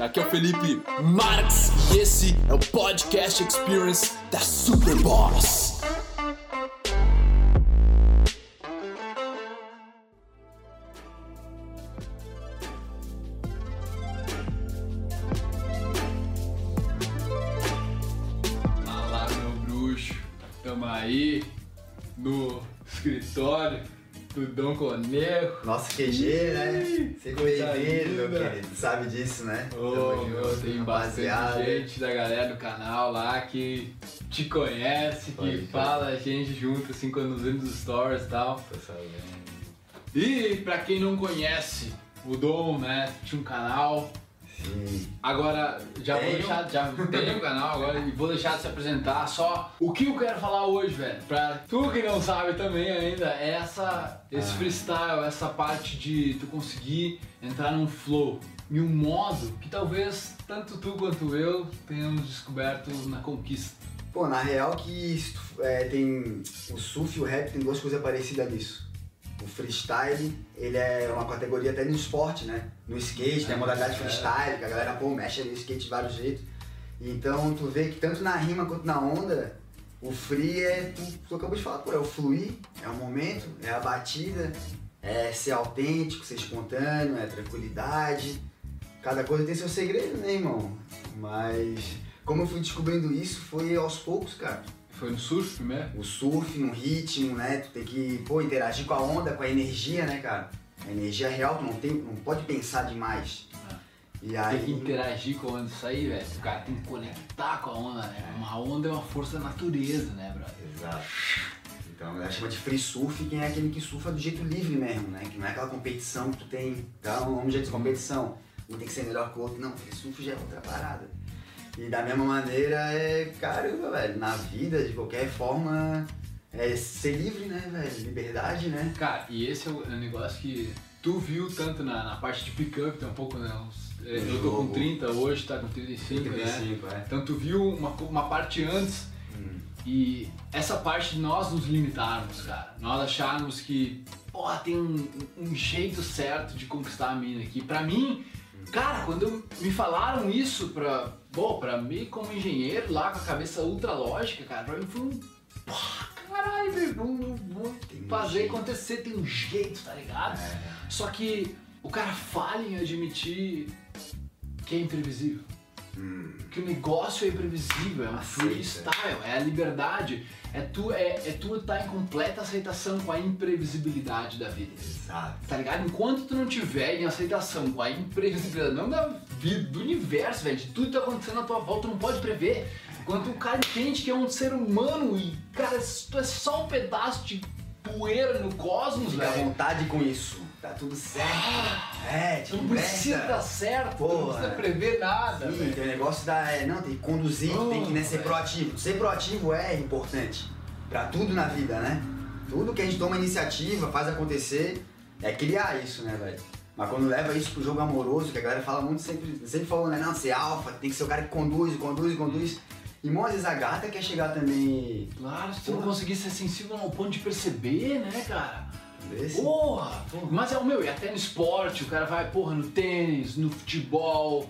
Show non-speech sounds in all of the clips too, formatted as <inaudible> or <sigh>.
Aqui é o Felipe Marx e esse é o Podcast Experience da Superboss. Do Dom Conejo. Nosso QG, né? Coisa bem-vindo, meu querido. Sabe disso, né? Ô, meu, tem bastante gente da galera do canal lá que te conhece, que fala a gente junto, assim, quando nos vemos nos stories e tal. Tô sabendo. E pra quem não conhece, o Dom, né, tinha um canal. Agora, já vou Tenho. deixar, já tenho um canal agora e vou deixar de se apresentar só o que eu quero falar hoje, velho. Pra tu que não sabe também ainda, é essa, esse Ah. freestyle, essa parte de tu conseguir entrar num flow, em um modo que talvez tanto tu quanto eu tenhamos descoberto na conquista. Pô, na real que é, tem o surf e o rap tem duas coisas parecidas nisso. O freestyle, ele é uma categoria até no esporte, né? No skate, tem a modalidade É. freestyle, que a galera, pô, mexe no skate de vários jeitos. Então tu vê que tanto na rima quanto na onda, o free é, tu, tu acabou de falar, pô, é o fluir, é o momento, é a batida, é ser autêntico, ser espontâneo, é tranquilidade. Cada coisa tem seu segredo, né, irmão? Mas como eu fui descobrindo isso foi aos poucos, cara. Foi no surf primeiro? O surf, no ritmo, né? Tu tem que, pô, interagir com a onda, com a energia, né, cara? A energia real, tu não, tem, não pode pensar demais. Ah. E Tem que aí. interagir com a onda, isso aí, velho. O cara tem que conectar com a onda, né? Uma onda é uma força da natureza, né, brother? Exato. Então, ela chama de free surf quem é aquele que surfa do jeito livre mesmo, né? Que não é aquela competição que tu tem, tá? Um jeito de competição. Um tem que ser melhor que o outro. Não, free surf já é outra parada. E da mesma maneira, é, caramba, velho, na vida, de qualquer forma, é ser livre, né, velho? Liberdade, né? Cara, e esse é o é negócio que tu viu tanto na, na parte de pick-up, tem um pouco, né? uns- é, eu tô com jogo. 30 hoje, tá com 35, né? 35, é. Então tu viu uma, uma parte antes Hum. e essa parte de nós nos limitarmos, cara. Nós acharmos que, pô, tem um, um jeito certo de conquistar a mina aqui. Pra mim, cara, quando me falaram isso pra, pô, pra mim como engenheiro lá com a cabeça ultra lógica, cara, pra mim foi um, pô, caralho, velho, Tem um fazer jeito. acontecer, tem um jeito, tá ligado? É. Só que o cara falha em admitir que é imprevisível. Hum. Que o negócio é imprevisível, é um Aceita. freestyle, é a liberdade. É tu é, é tu estar em completa aceitação com a imprevisibilidade da vida. Exato. Tá ligado? Enquanto tu não tiver em aceitação com a imprevisibilidade, não da vida, do universo, velho, de tudo que tá acontecendo à tua volta, tu não pode prever. Enquanto o cara entende que é um ser humano e, cara, tu é só um pedaço de poeira no cosmos, Fica à velho. vontade com isso. Tá tudo certo. é, Tu tipo, não precisa dar certo, tu não precisa prever nada, Sim, tem o negócio da. é, não, tem que conduzir, Oh, tem que né, ser velho. proativo. Ser proativo é importante pra tudo na vida, né? Tudo que a gente toma iniciativa, faz acontecer, é criar isso, né, velho? Mas quando leva isso pro jogo amoroso, que a galera fala muito, sempre, sempre falou, né? Não, ser alfa, tem que ser o cara que conduz, conduz, conduz. Às vezes a gata quer chegar também. Claro, se tu não conseguir ser sensível ao ponto de perceber, né, cara? Desse. Porra! Mas é o meu, e até no esporte, o cara vai, porra, no tênis, no futebol,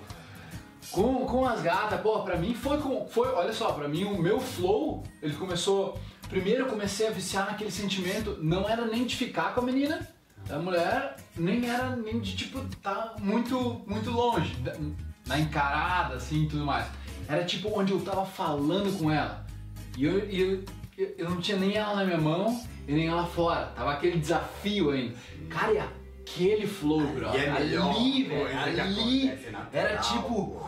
com, com as gatas, porra, pra mim foi com. Foi, olha só, pra mim o meu flow, ele começou. Primeiro eu comecei a viciar naquele sentimento, não era nem de ficar com a menina, a mulher, nem era nem de tipo, tá muito, muito longe, na encarada, assim e tudo mais. Era tipo onde eu tava falando com ela. E eu, e eu, eu, não tinha nem ela na minha mão e nem ela fora. Tava aquele desafio ainda. Cara, e aquele flow, bro. É ali, velho. Ali. Era tipo.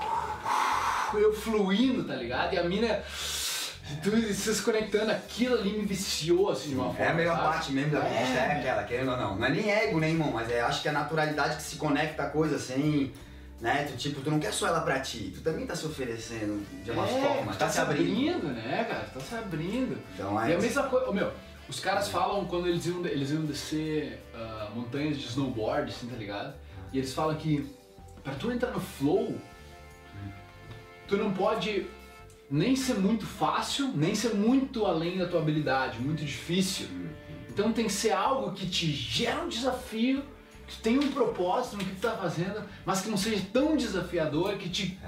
Eu fluindo, tá ligado? E a mina. Tudo se conectando, aquilo ali me viciou assim de uma forma. É a melhor sabe? parte mesmo da É, é aquela, querendo ou não. Não é nem ego, né, irmão? Mas é, acho que é a naturalidade que se conecta a coisa sem. Né? Tu, tipo, tu não quer só ela pra ti, tu também tá se oferecendo de uma é, forma, tu tá, se abrindo. né, cara? Tá se abrindo. Então E é. a mesma coisa, ô, meu, os caras falam quando eles iam, eles iam descer ah, montanhas de snowboard, assim, tá ligado? E eles falam que pra tu entrar no flow, tu não pode nem ser muito fácil, nem ser muito além da tua habilidade, muito difícil. Então tem que ser algo que te gera um desafio, que que tu tenha um propósito no que tu tá fazendo, mas que não seja tão desafiador que te,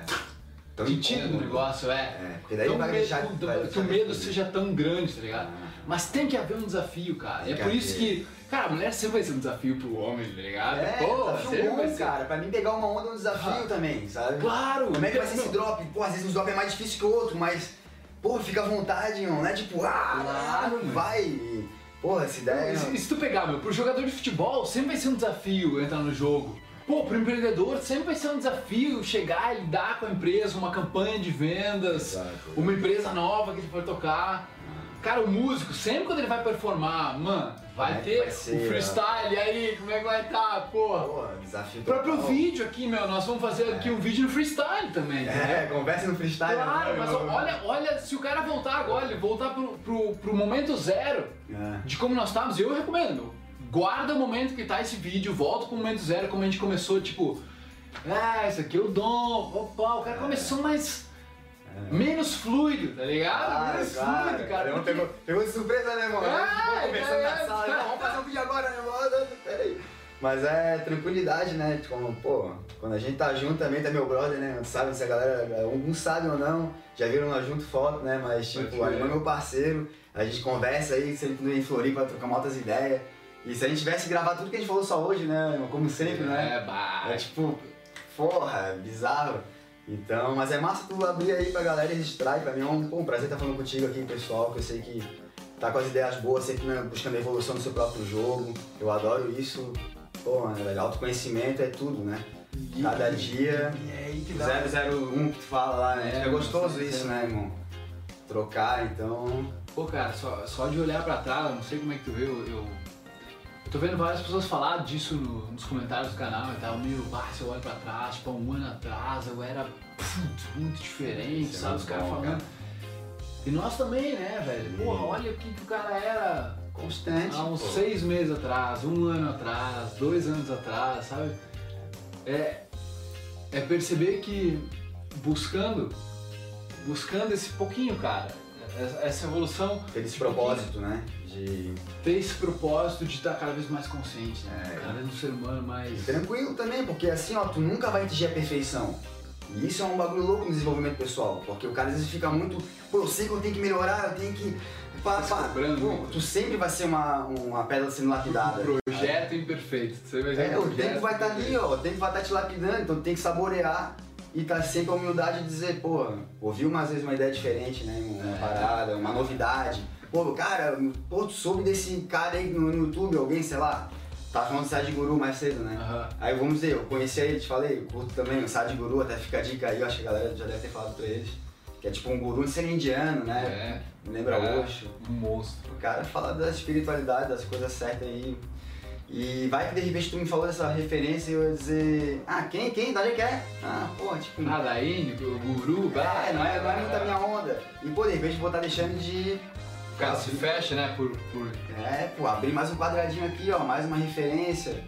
Tão te tira do negócio, é. É, porque daí Tão vai medo- deixar- que vai o deixar medo seja tão grande, tá ligado? Ah. Mas tem que haver um desafio, cara. Tem é que por isso que, cara, a mulher sempre vai ser um desafio pro homem, tá ligado? É, Pô, sempre vai bom, ser. cara. Pra mim pegar uma onda é um desafio Ah. também, sabe? Claro! Como é que vai ser esse drop? Pô, às vezes um drop é mais difícil que o outro, mas, pô, fica à vontade, irmão. Não é tipo, ah, Claro, não vai. Porra, essa ideia. E se, se tu pegar, meu, pro jogador de futebol sempre vai ser um desafio entrar no jogo. Pô, pro empreendedor sempre vai ser um desafio chegar e lidar com a empresa, uma campanha de vendas, Exato. uma empresa nova que ele for tocar. Cara, o músico, sempre quando ele vai performar, mano, vai é ter vai ser, o freestyle, aí, como é que vai estar, porra? Pô, desafio O próprio total. vídeo aqui, meu, nós vamos fazer aqui um vídeo no freestyle também, É, entendeu? conversa no freestyle. Claro, né? mas olha, olha, se o cara voltar agora, ele voltar pro, pro, pro momento zero, É. de como nós estávamos, eu recomendo. Guarda o momento que tá esse vídeo, volta pro momento zero, como a gente começou, tipo, ah, esse aqui é o dom, opa, o cara começou mais. Menos fluido, tá ligado? Claro, menos claro. fluido, cara. Um porque- pegou, pegou de surpresa, né, irmão? É, conversando é, na sala, é. não, vamos fazer um vídeo agora, né, irmão? Peraí. Mas é tranquilidade, né? Como, pô, quando a gente tá junto também, tá meu brother, né? Sabe se a galera, alguns sabem ou não, já viram nós junto foto, né? Mas, tipo, o Alemão é meu parceiro, a gente conversa aí, sempre em Floripa, trocamos altas ideias. E se a gente tivesse gravado tudo que a gente falou só hoje, né? Como sempre, né? É, bah. É tipo, porra, bizarro. Então, mas é massa tu abrir aí pra galera e registrar. E pra mim é um, pô, um prazer estar falando contigo aqui, pessoal, que eu sei que tá com as ideias boas, sempre né, buscando a evolução do seu próprio jogo. Eu adoro isso. Pô, mano, velho, autoconhecimento é tudo, né? Cada dia. E é aí que dá. 001 que tu fala lá, né? É, É, gostoso isso, né, irmão? Trocar, então. Pô, cara, só, só de olhar pra trás, eu não sei como é que tu vê, eu, eu tô vendo várias pessoas falar disso no- nos comentários do canal e tal, meu, bah, se eu olho pra trás, tipo, há um ano atrás eu era muito diferente, é sabe, os caras falando. E nós também, né, velho? Porra, olha o que, que o cara era Constante. há uns pô. seis meses atrás, um ano atrás, dois anos atrás, sabe? É, é perceber que buscando, buscando esse pouquinho, cara, essa- evolução, Ter esse propósito, né? De. ter esse propósito de estar cada vez mais consciente, né? É. Cada vez um ser humano mais. Tranquilo também, porque assim, ó, tu nunca vai atingir a perfeição. E isso é um bagulho louco no desenvolvimento pessoal, porque o cara às vezes fica muito, pô, eu sei que eu tenho que melhorar, eu tenho que. Pá, Tá pá. Pô, muito. tu sempre vai ser uma, uma pedra sendo lapidada. Projeto imperfeito. Você vai É, um o tempo vai estar ali, imperfeito. ó, o tempo vai estar te lapidando, então tu tem que saborear e tá sempre a humildade de dizer, pô, ouviu umas vezes uma ideia diferente, né, uma É. parada, uma novidade. Pô, cara, pô, tu soube desse cara aí no, no YouTube, alguém, sei lá, tá falando de Sad Guru mais cedo, né? Aham. Aí vamos dizer, eu conheci ele, te falei, eu curto também o Sad Guru, até fica a dica aí, eu acho que a galera já deve ter falado pra eles. Que é tipo um guru de ser indiano, né? É. Lembra É. Osho. Um monstro. O cara fala da espiritualidade, das coisas certas aí. E vai que de repente tu me falou dessa referência e eu ia dizer, ah, quem, quem, da onde é que é? Ah, pô, tipo, Ah, da Índia, o guru, bah, é, não é, não é muito a minha onda. E pô, de repente vou estar deixando de. O cara se fecha, né, por... por... É, pô, abrir mais um quadradinho aqui, ó, mais uma referência.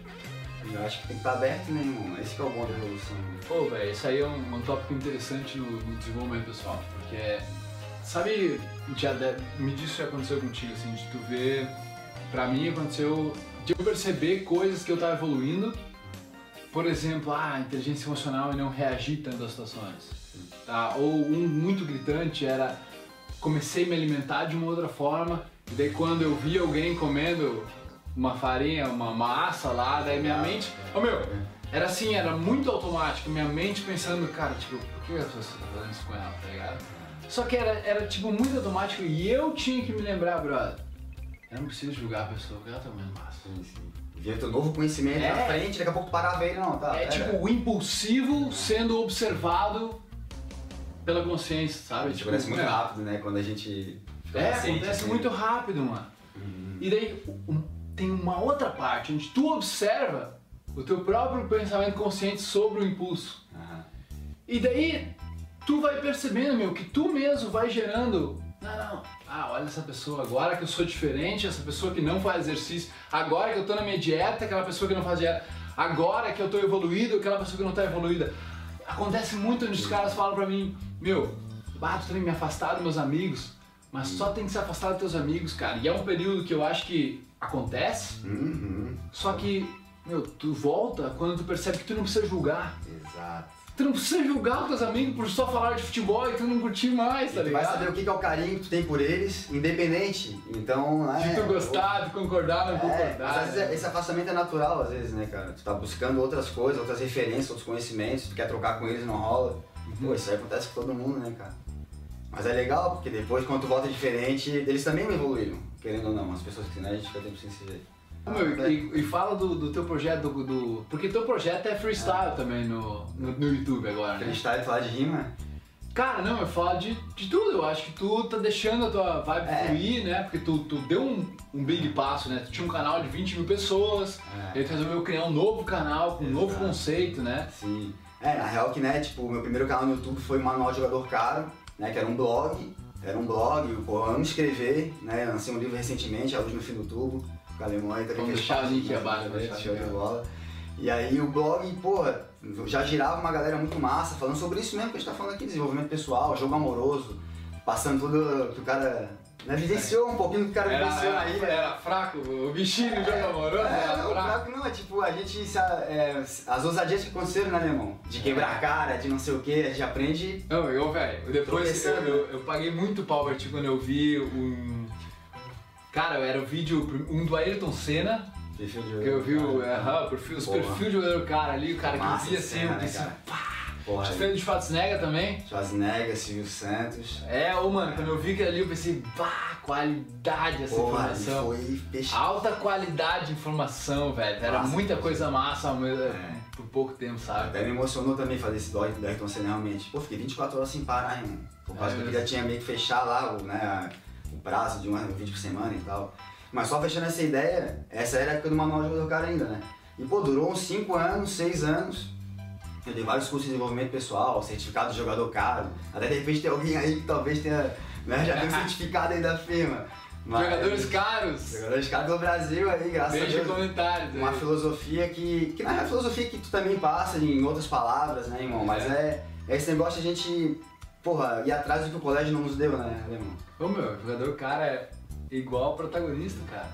Eu acho que tem que estar aberto, né, irmão? Esse que é o bom da evolução. né? Pô, velho, isso aí é um, um tópico interessante no, no desenvolvimento pessoal, porque é, sabe, já me diz se aconteceu contigo, assim, de tu ver, pra mim aconteceu de eu perceber coisas que eu tava evoluindo, por exemplo, ah, inteligência emocional e não reagir tanto às situações, tá? Ou um muito gritante era, comecei a me alimentar de uma outra forma, e daí quando eu vi alguém comendo uma farinha, uma massa lá, daí minha mente, ô meu, era assim, era muito automático, minha mente pensando, cara, tipo, por que as pessoas estão fazendo isso com ela, tá ligado? Só que era, era tipo muito automático e eu tinha que me lembrar, brother, eu não preciso julgar a pessoa porque ela tá comendo massa. Sim, sim. Via teu novo conhecimento É. na frente, daqui a pouco parava ele, não, tá? É pera. tipo o impulsivo sendo observado pela consciência, sabe? Tipo, acontece muito é, rápido, né? Quando a gente fica É, acontece assim. muito rápido, mano. E daí um- tem uma outra parte onde tu observa o teu próprio pensamento consciente sobre o impulso. Aham. E daí tu vai percebendo, meu, que tu mesmo vai gerando. Não, não. Ah, olha essa pessoa, agora que eu sou diferente, essa pessoa que não faz exercício, agora que eu tô na minha dieta, aquela pessoa que não faz dieta, agora que eu tô evoluído, aquela pessoa que não tá evoluída. Acontece muito onde os caras falam pra mim, meu, bah, tu tem me afastar dos meus amigos, mas só tem que se afastar dos teus amigos, cara. E é um período que eu acho que acontece, Uhum. só que meu, tu volta quando tu percebe que tu não precisa julgar. Exato. Tu não precisa julgar os teus amigos por só falar de futebol e tu não curtir mais, tá tu vai ligado? saber o que é o carinho que tu tem por eles, independente. Então, né? De tu gostar, de concordar, não É, concordar. às vezes né? esse afastamento é natural, às vezes, né, cara? Tu tá buscando outras coisas, outras referências, outros conhecimentos, tu quer trocar com eles não rola. Uhum. Pô, isso aí acontece com todo mundo, né, cara? Mas é legal, porque depois, quando tu volta diferente, eles também evoluíram, querendo ou não. As pessoas que né, a gente fica tempo sem se ver. Meu, e, e fala do, do teu projeto, do, do- Porque teu projeto é freestyle também no, no, no YouTube agora, né? Freestyle, falar de rima, Cara, não, eu falo de, de tudo. Eu acho que tu tá deixando a tua vibe É. fluir, né? Porque tu, tu deu um, um big passo, né? Tu tinha um canal de 20 mil pessoas, É. e aí tu resolveu criar um novo canal com um novo Exato. conceito, né? Sim. É, na real que, né, tipo, meu primeiro canal no YouTube foi Manual de Jogador Caro, né, que era um blog, era um blog, eu amo escrever, né, lancei um livro recentemente, A Luz no Fim do Tubo, com a Alemão aí também Vamos deixar o link né, abaixo, show né, de bola. E aí o blog, pô, já girava uma galera muito massa, falando sobre isso mesmo que a gente tá falando aqui, desenvolvimento pessoal, jogo amoroso, passando tudo que o cara, né, vivenciou um pouquinho do que o cara vivenciou na ilha. era fraco, o bichinho do jogo amoroso É, era não, fraco. fraco não, é tipo, a gente, se a- é, as ousadias que aconteceram, né, irmão? De quebrar a cara, de não sei o que, a gente aprende. Não, eu, velho, depois eu, eu, eu paguei muito pau pra ti quando eu vi um. Cara, era o vídeo, um do Ayrton Senna, Perfil de que eu vi o, o perfil, os perfil de jogador cara ali, o cara que Massa via assim, que né, se. cara? pá, Porra, de Schwarzenegger também. Schwarzenegger, Silvio Santos. É, ô mano, quando eu vi aquilo ali, eu pensei, bah, qualidade essa Porra, informação. foi peixe. Alta qualidade de informação, velho. Era Massa, muita coisa massa ao mesmo- É. por pouco tempo, sabe? Até me emocionou também fazer esse dói do Ayrton Senna realmente. Pô, fiquei 24 horas sem parar, irmão. Por causa É que eu já tinha meio que fechar lá o, né, a- prazo de um, um vídeo por semana e tal. Mas só fechando essa ideia, essa era a época do manual de jogador cara ainda, né? E pô, durou uns 5 anos, 6 anos. Eu dei vários cursos de desenvolvimento pessoal, certificado de jogador caro. Até de repente tem alguém aí que talvez tenha, né, já tem um <laughs> certificado aí da firma. Mas- Jogadores caros, Jogadores caros do Brasil aí, graças a deixa Deus comentários uma aí. filosofia que. que não é a filosofia que tu também passa em outras palavras, né, irmão? Mas é, é esse negócio de a gente, porra, atrás do que o colégio não nos deu, né, irmão? Ô meu, jogador cara é igual ao protagonista, cara.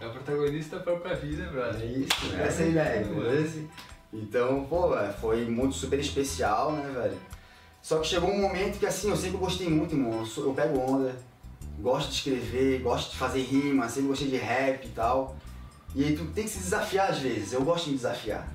É o protagonista da própria vida, É brother. isso, É, essa é a ideia, mano. entendeu? Então, pô, foi muito super especial, né, velho? Só que chegou um momento que, assim, eu sempre gostei muito, irmão. Eu pego onda, gosto de escrever, gosto de fazer rima, sempre gostei de rap e tal. E aí tu tem que se desafiar às vezes, eu gosto de me desafiar.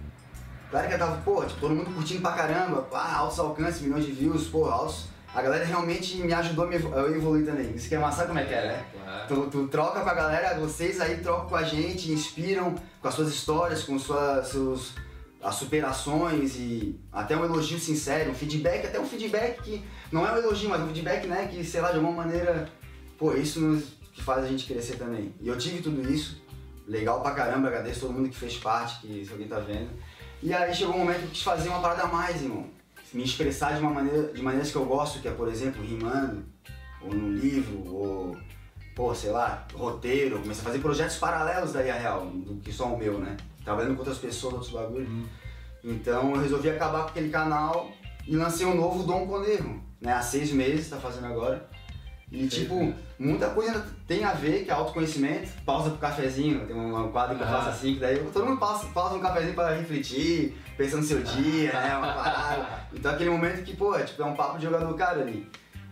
Claro que eu tava, pô, tipo, todo mundo curtindo pra caramba, pá, altos alcances, milhões de views, pô, altos. A galera realmente me ajudou a evoluir também. Isso que é massa, como é que é, né? claro. Tu, tu troca com a galera, vocês aí trocam com a gente, inspiram com as suas histórias, com suas, seus, as superações e até um elogio sincero, um feedback, até um feedback que não é um elogio, mas um feedback, né, que sei lá, de alguma maneira, pô, isso nos, que faz a gente crescer também. E eu tive tudo isso, legal pra caramba, agradeço todo mundo que fez parte, que se alguém tá vendo. E aí chegou um momento que eu quis fazer uma parada a mais, irmão. Me expressar de uma maneira, de maneiras que eu gosto, que é, por exemplo, rimando, ou num livro, ou pô, sei lá, roteiro, eu comecei a fazer projetos paralelos da IA Real, do que só o meu, né? Trabalhando com outras pessoas, outros bagulhos. Uhum. Então eu resolvi acabar com aquele canal e lancei um novo Dom Conejo, né? Há seis meses, tá fazendo agora. E tipo, muita coisa tem a ver, que é autoconhecimento, pausa pro cafezinho, tem um quadro que eu Ah. faço assim, que daí todo mundo pausa, pausa um cafezinho pra refletir, pensando no seu dia, né? Uma parada. <laughs> Então aquele momento que, pô, é, tipo, é um papo de jogador cara ali.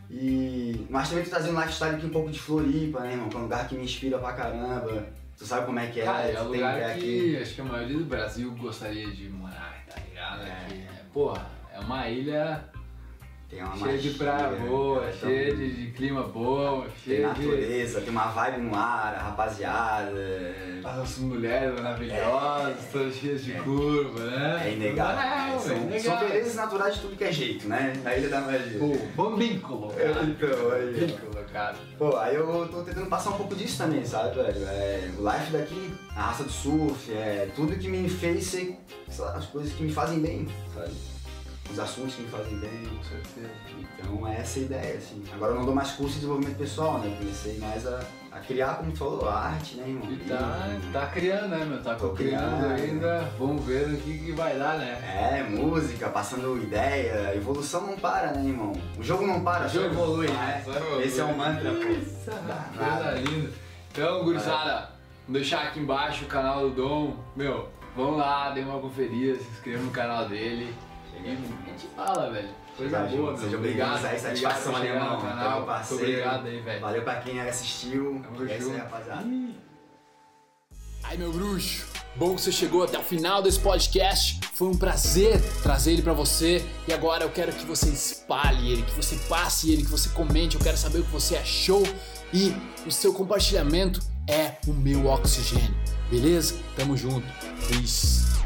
E... Mas também tô trazendo um lifestyle aqui um pouco de Floripa, né, irmão? Que é um lugar que me inspira pra caramba. Tu sabe como é que é, Cara, é tu um tem lugar que acho que a maioria do Brasil gostaria de morar, tá ligado? É. Aqui, né? Porra, é uma ilha Tem uma cheia de praia boa, né? Então, cheia de, de clima bom, cheia de. natureza, tem uma vibe no ar, a rapaziada. As mulheres maravilhosas, todas cheias de curva, né? É inegável. É, né? são, são inegável. belezas naturais de tudo que é jeito, né? Na Ilha da Magia. Pô, bambíncolo, É, cara. então, aí. Bambíncolo, cara. Pô, aí eu tô tentando passar um pouco disso também, sabe, velho? É, o life daqui, a raça do surf, é tudo que me fez ser, sei lá, as coisas que me fazem bem, sabe? Os assuntos que me fazem bem. Com certeza. Então é essa a ideia, assim. Agora eu não dou mais curso de desenvolvimento pessoal, né? Eu comecei mais a, a criar, como tu falou, a arte, né, irmão? E tá, tá criando, né, meu? Tá Tô criando criando. ainda. Vamos ver o que, que vai dar, né? É, música, passando ideia, evolução não para, né, irmão? O jogo não para, só evolui, né? Só evolui. Esse é o mantra, pô. Isso, coisa linda. Então, gurizada, vou deixar aqui embaixo o canal do Dom. Meu, Vão lá, dê uma conferida, se inscreva no canal dele. E a gente fala, velho. Coisa Chega boa. Seja obrigado, aí, satisfação no irmão. canal. Parceiro. Muito obrigado aí, velho. Valeu pra quem assistiu. Tamo é isso aí, rapaziada. Ai, meu bruxo, bom que você chegou até o final desse podcast. Foi um prazer trazer ele pra você. E agora eu quero que você espalhe ele, que você passe ele, que você comente. Eu quero saber o que você achou. E o seu compartilhamento é o meu oxigênio. Beleza? Tamo junto. Peace.